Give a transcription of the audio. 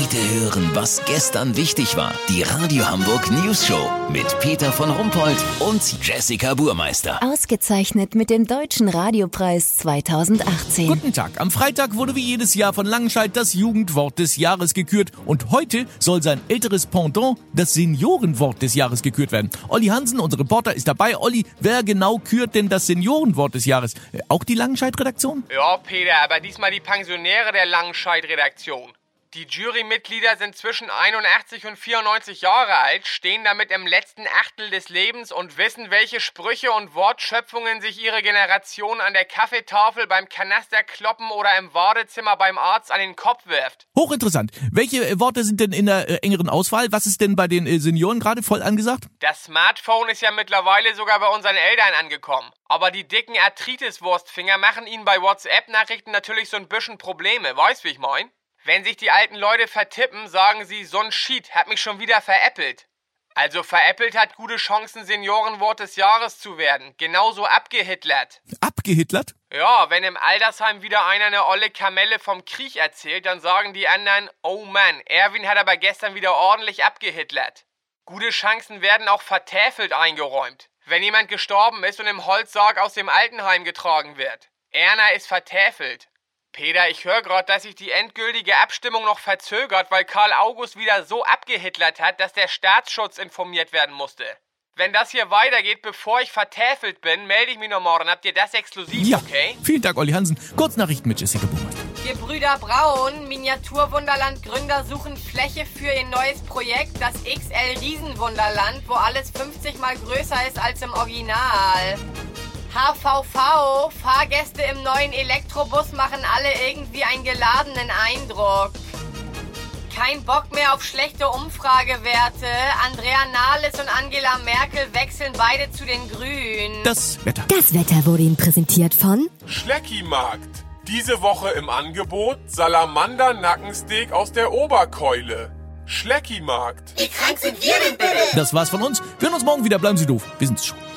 Heute hören, was gestern wichtig war. Die Radio Hamburg News Show mit Peter von Rumpold und Jessica Burmeister. Ausgezeichnet mit dem Deutschen Radiopreis 2018. Guten Tag. Am Freitag wurde wie jedes Jahr von Langenscheid das Jugendwort des Jahres gekürt und heute soll sein älteres Pendant, das Seniorenwort des Jahres, gekürt werden. Olli Hansen, unser Reporter, ist dabei. Olli, wer genau kürt denn das Seniorenwort des Jahres? Äh, Auch die Langenscheid-Redaktion? Ja, Peter, aber diesmal die Pensionäre der Langenscheid-Redaktion. Die Jurymitglieder sind zwischen 81 und 94 Jahre alt, stehen damit im letzten Achtel des Lebens und wissen, welche Sprüche und Wortschöpfungen sich ihre Generation an der Kaffeetafel, beim Kanasterkloppen oder im Wartezimmer beim Arzt an den Kopf wirft. Hochinteressant. Welche äh, Worte sind denn in der äh, engeren Auswahl? Was ist denn bei den äh, Senioren gerade voll angesagt? Das Smartphone ist ja mittlerweile sogar bei unseren Eltern angekommen. Aber die dicken Arthritis-Wurstfinger machen ihnen bei WhatsApp-Nachrichten natürlich so ein bisschen Probleme. Weißt, wie ich mein? Wenn sich die alten Leute vertippen, sagen sie, so ein Sheet hat mich schon wieder veräppelt. Also veräppelt hat gute Chancen, Seniorenwort des Jahres zu werden. Genauso abgehitlert. Abgehitlert? Ja, wenn im Altersheim wieder einer eine olle Kamelle vom Krieg erzählt, dann sagen die anderen, oh Mann, Erwin hat aber gestern wieder ordentlich abgehitlert. Gute Chancen werden auch vertäfelt eingeräumt. Wenn jemand gestorben ist und im Holzsarg aus dem Altenheim getragen wird. Erna ist vertäfelt. Peter, ich höre gerade, dass sich die endgültige Abstimmung noch verzögert, weil Karl August wieder so abgehitlert hat, dass der Staatsschutz informiert werden musste. Wenn das hier weitergeht, bevor ich vertäfelt bin, melde ich mich noch morgen. Habt ihr das exklusiv, Ja. okay? Vielen Dank, Olli Hansen. Kurznachrichten mit Jessica Burmeister. Gebrüder Braun, Miniaturwunderland-Gründer suchen Fläche für ihr neues Projekt, das XL Riesenwunderland, wo alles 50 mal größer ist als im Original. HVV, Fahrgäste im neuen Elektrobus machen alle irgendwie einen geladenen Eindruck. Kein Bock mehr auf schlechte Umfragewerte. Andrea Nahles und Angela Merkel wechseln beide zu den Grünen. Das Wetter. Das Wetter wurde Ihnen präsentiert von Schleckimarkt. Diese Woche im Angebot Salamander Nackensteak aus der Oberkeule. Schleckimarkt. Das war's von uns. Wir hören uns morgen wieder. Bleiben Sie doof. Wir sind's schon.